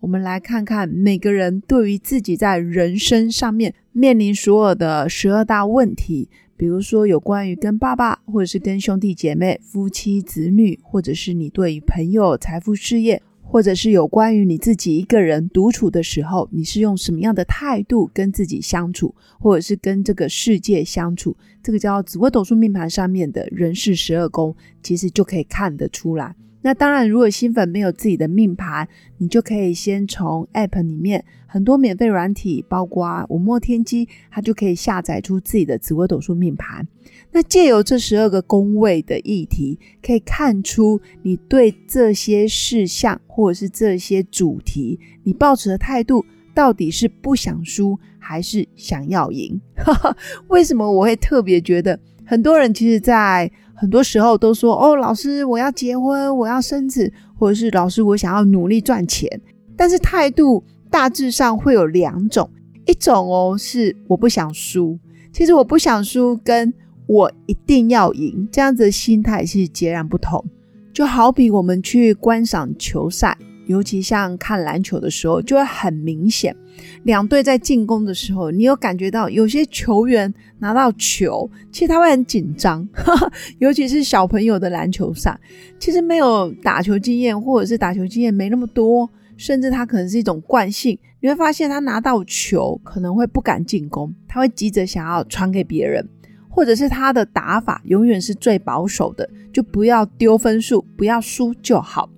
我们来看看每个人对于自己在人生上面面临所有的十二大问题，比如说有关于跟爸爸，或者是跟兄弟姐妹、夫妻、子女，或者是你对于朋友、财富、事业，或者是有关于你自己一个人独处的时候，你是用什么样的态度跟自己相处，或者是跟这个世界相处？这个叫紫微斗数命盘上面的人事十二宫，其实就可以看得出来。那当然，如果新粉没有自己的命盘，你就可以先从 App 里面很多免费软体，包括五墨天机，它就可以下载出自己的紫微斗数命盘。那借由这十二个宫位的议题，可以看出你对这些事项或者是这些主题，你抱持的态度到底是不想输还是想要赢？为什么我会特别觉得很多人其实，在很多时候都说哦，老师，我要结婚，我要生子，或者是老师，我想要努力赚钱。但是态度大致上会有两种，一种哦是我不想输，其实我不想输，跟我一定要赢，这样子的心态是截然不同。就好比我们去观赏球赛。尤其像看篮球的时候，就会很明显，两队在进攻的时候，你有感觉到有些球员拿到球，其实他会很紧张，尤其是小朋友的篮球赛，其实没有打球经验，或者是打球经验没那么多，甚至他可能是一种惯性，你会发现他拿到球可能会不敢进攻，他会急着想要传给别人，或者是他的打法永远是最保守的，就不要丢分数，不要输就好。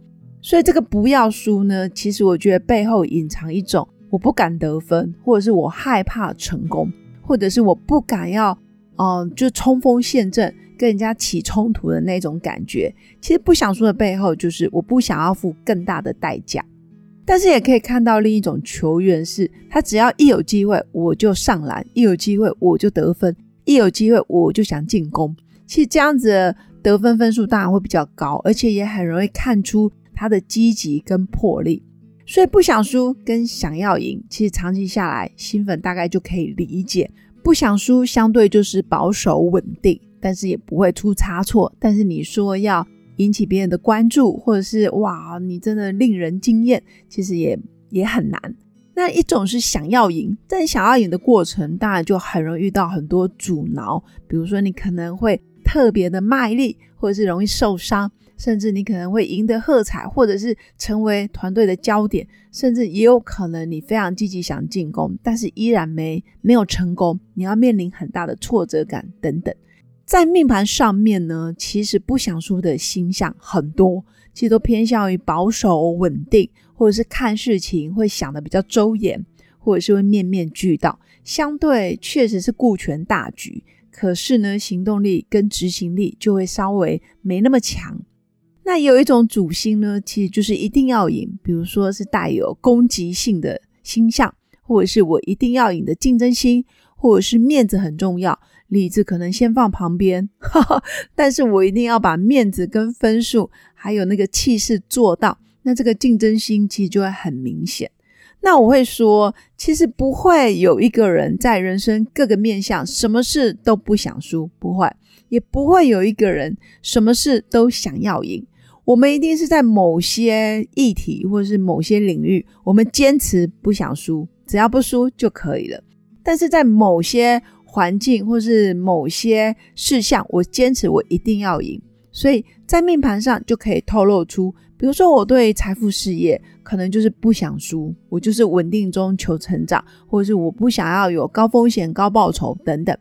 所以这个不要输呢，其实我觉得背后隐藏一种我不敢得分，或者是我害怕成功，或者是我不敢要，嗯，就冲锋陷阵跟人家起冲突的那种感觉。其实不想输的背后，就是我不想要付更大的代价。但是也可以看到另一种球员是，他只要一有机会我就上篮，一有机会我就得分，一有机会我就想进攻。其实这样子得分分数当然会比较高，而且也很容易看出。他的积极跟魄力，所以不想输跟想要赢，其实长期下来，新粉大概就可以理解。不想输相对就是保守稳定，但是也不会出差错。但是你说要引起别人的关注，或者是哇，你真的令人惊艳，其实也也很难。那一种是想要赢，但想要赢的过程，当然就很容易遇到很多阻挠，比如说你可能会特别的卖力，或者是容易受伤。甚至你可能会赢得喝彩，或者是成为团队的焦点，甚至也有可能你非常积极想进攻，但是依然没没有成功，你要面临很大的挫折感等等。在命盘上面呢，其实不想输的星象很多，其实都偏向于保守稳定，或者是看事情会想的比较周延，或者是会面面俱到，相对确实是顾全大局，可是呢，行动力跟执行力就会稍微没那么强。那有一种主星呢，其实就是一定要赢，比如说是带有攻击性的星象，或者是我一定要赢的竞争心，或者是面子很重要，理智可能先放旁边，但是我一定要把面子跟分数还有那个气势做到，那这个竞争心其实就会很明显。那我会说，其实不会有一个人在人生各个面向什么事都不想输，不会，也不会有一个人什么事都想要赢。我们一定是在某些议题或者是某些领域，我们坚持不想输，只要不输就可以了。但是在某些环境或是某些事项，我坚持我一定要赢。所以在命盘上就可以透露出，比如说我对财富事业可能就是不想输，我就是稳定中求成长，或者是我不想要有高风险高报酬等等。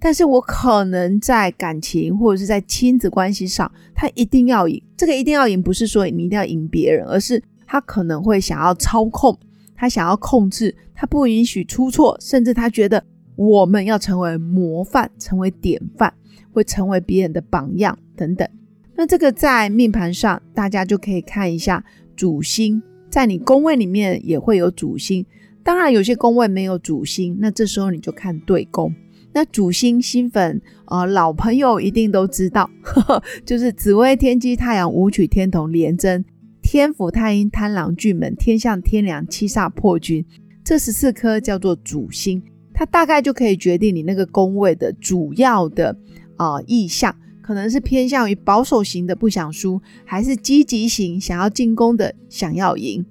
但是我可能在感情或者是在亲子关系上，他一定要赢。这个一定要赢，不是说你一定要赢别人，而是他可能会想要操控，他想要控制，他不允许出错，甚至他觉得我们要成为模范，成为典范，会成为别人的榜样等等。那这个在命盘上，大家就可以看一下主星在你宫位里面也会有主星。当然，有些宫位没有主星，那这时候你就看对宫。那主星新粉呃，老朋友一定都知道，呵 呵就是紫微天机太阳武曲天同廉贞天府太阴贪狼巨门天象天梁七煞破军，这十四颗叫做主星，它大概就可以决定你那个宫位的主要的啊意向，可能是偏向于保守型的不想输，还是积极型想要进攻的想要赢。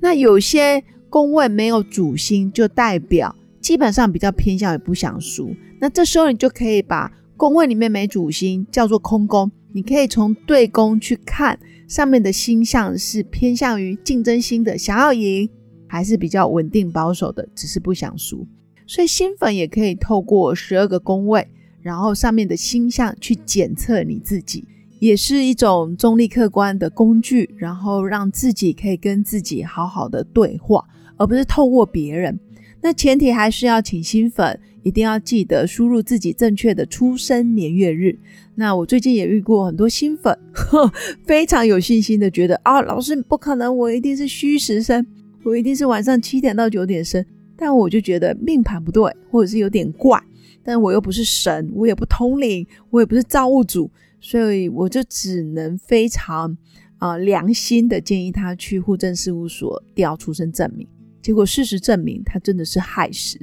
那有些宫位没有主星，就代表基本上比较偏向于不想输。那这时候你就可以把宫位里面没主星叫做空宫，你可以从对宫去看上面的星象是偏向于竞争心的，想要赢，还是比较稳定保守的，只是不想输。所以新粉也可以透过十二个宫位，然后上面的星象去检测你自己，也是一种中立客观的工具，然后让自己可以跟自己好好的对话。而不是透过别人，那前提还是要请新粉一定要记得输入自己正确的出生年月日。那我最近也遇过很多新粉，呵 非常有信心的觉得啊，老师不可能，我一定是虚时生，我一定是晚上七点到九点生。但我就觉得命盘不对，或者是有点怪。但我又不是神，我也不通灵，我也不是造物主，所以我就只能非常啊良心的建议他去户政事务所调出生证明。结果事实证明，他真的是害死。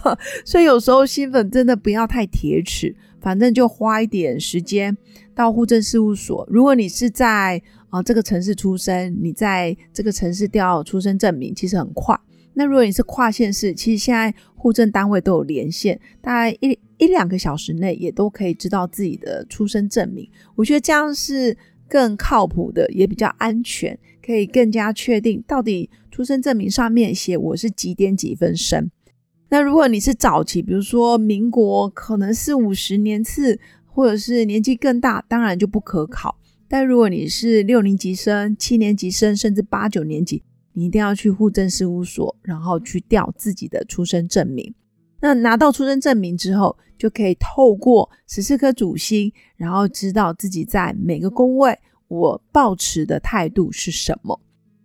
所以有时候新粉真的不要太铁齿，反正就花一点时间到户政事务所。如果你是在啊这个城市出生，你在这个城市调出生证明，其实很快。那如果你是跨县市，其实现在户政单位都有连线，大概一一两个小时内也都可以知道自己的出生证明。我觉得这样是更靠谱的，也比较安全，可以更加确定到底。出生证明上面写我是几点几分生。那如果你是早期，比如说民国，可能四五十年次，或者是年纪更大，当然就不可考。但如果你是六年级生、七年级生，甚至八九年级，你一定要去户政事务所，然后去调自己的出生证明。那拿到出生证明之后，就可以透过十四颗主星，然后知道自己在每个宫位，我抱持的态度是什么。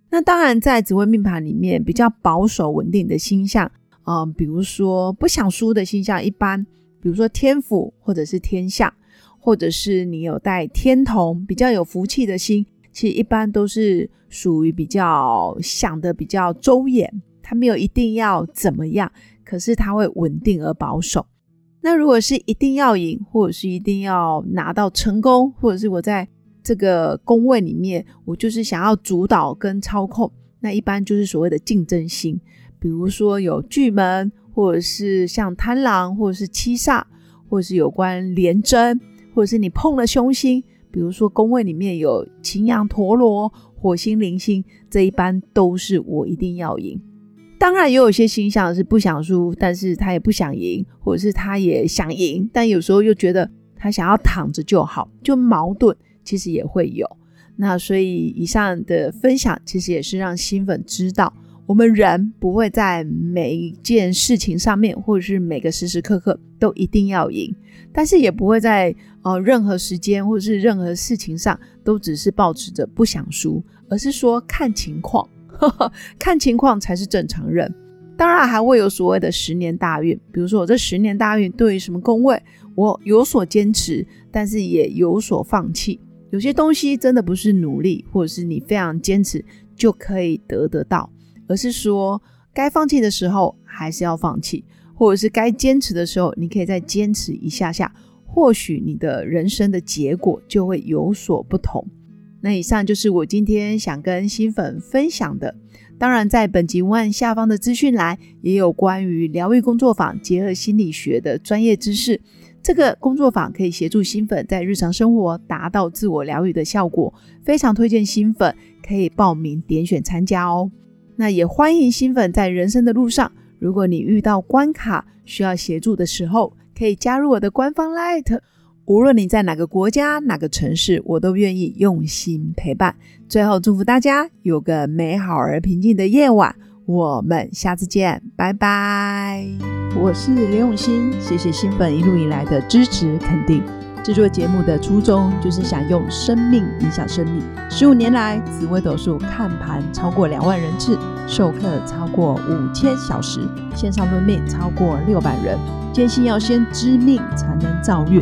那当然，在紫微命盘里面比较保守稳定的星象，嗯，比如说不想输的星象，一般，比如说天府或者是天象，或者是你有带天同，比较有福气的星，其实一般都是属于比较想的比较周延，他没有一定要怎么样，可是它会稳定而保守。那如果是一定要赢，或者是一定要拿到成功，或者是我在。这个宫位里面，我就是想要主导跟操控，那一般就是所谓的竞争心，比如说有巨门，或者是像贪狼，或者是七煞，或者是有关廉贞，或者是你碰了凶星，比如说宫位里面有擎羊陀螺、火星、铃星，这一般都是我一定要赢。当然也有些形象是不想输，但是他也不想赢，或者是他也想赢，但有时候又觉得他想要躺着就好，就矛盾。其实也会有，那所以以上的分享其实也是让新粉知道，我们人不会在每一件事情上面，或者是每个时时刻刻都一定要赢，但是也不会在呃任何时间或者是任何事情上都只是保持着不想输，而是说看情况，看情况才是正常人。当然还会有所谓的十年大运，比如说我这十年大运对于什么宫位，我有所坚持，但是也有所放弃。有些东西真的不是努力，或者是你非常坚持就可以得得到，而是说该放弃的时候还是要放弃，或者是该坚持的时候，你可以再坚持一下下，或许你的人生的结果就会有所不同。那以上就是我今天想跟新粉分享的。当然，在本集文案下方的资讯栏也有关于疗愈工作坊结合心理学的专业知识。这个工作坊可以协助新粉在日常生活达到自我疗愈的效果，非常推荐新粉可以报名点选参加哦。那也欢迎新粉在人生的路上，如果你遇到关卡需要协助的时候，可以加入我的官方 Light。无论你在哪个国家、哪个城市，我都愿意用心陪伴。最后，祝福大家有个美好而平静的夜晚。我们下次见，拜拜。我是刘永新，谢谢新粉一路以来的支持肯定。制作节目的初衷就是想用生命影响生命。十五年来，紫微斗数看盘超过两万人次，授课超过五千小时，线上论命超过六百人。坚信要先知命才能造运，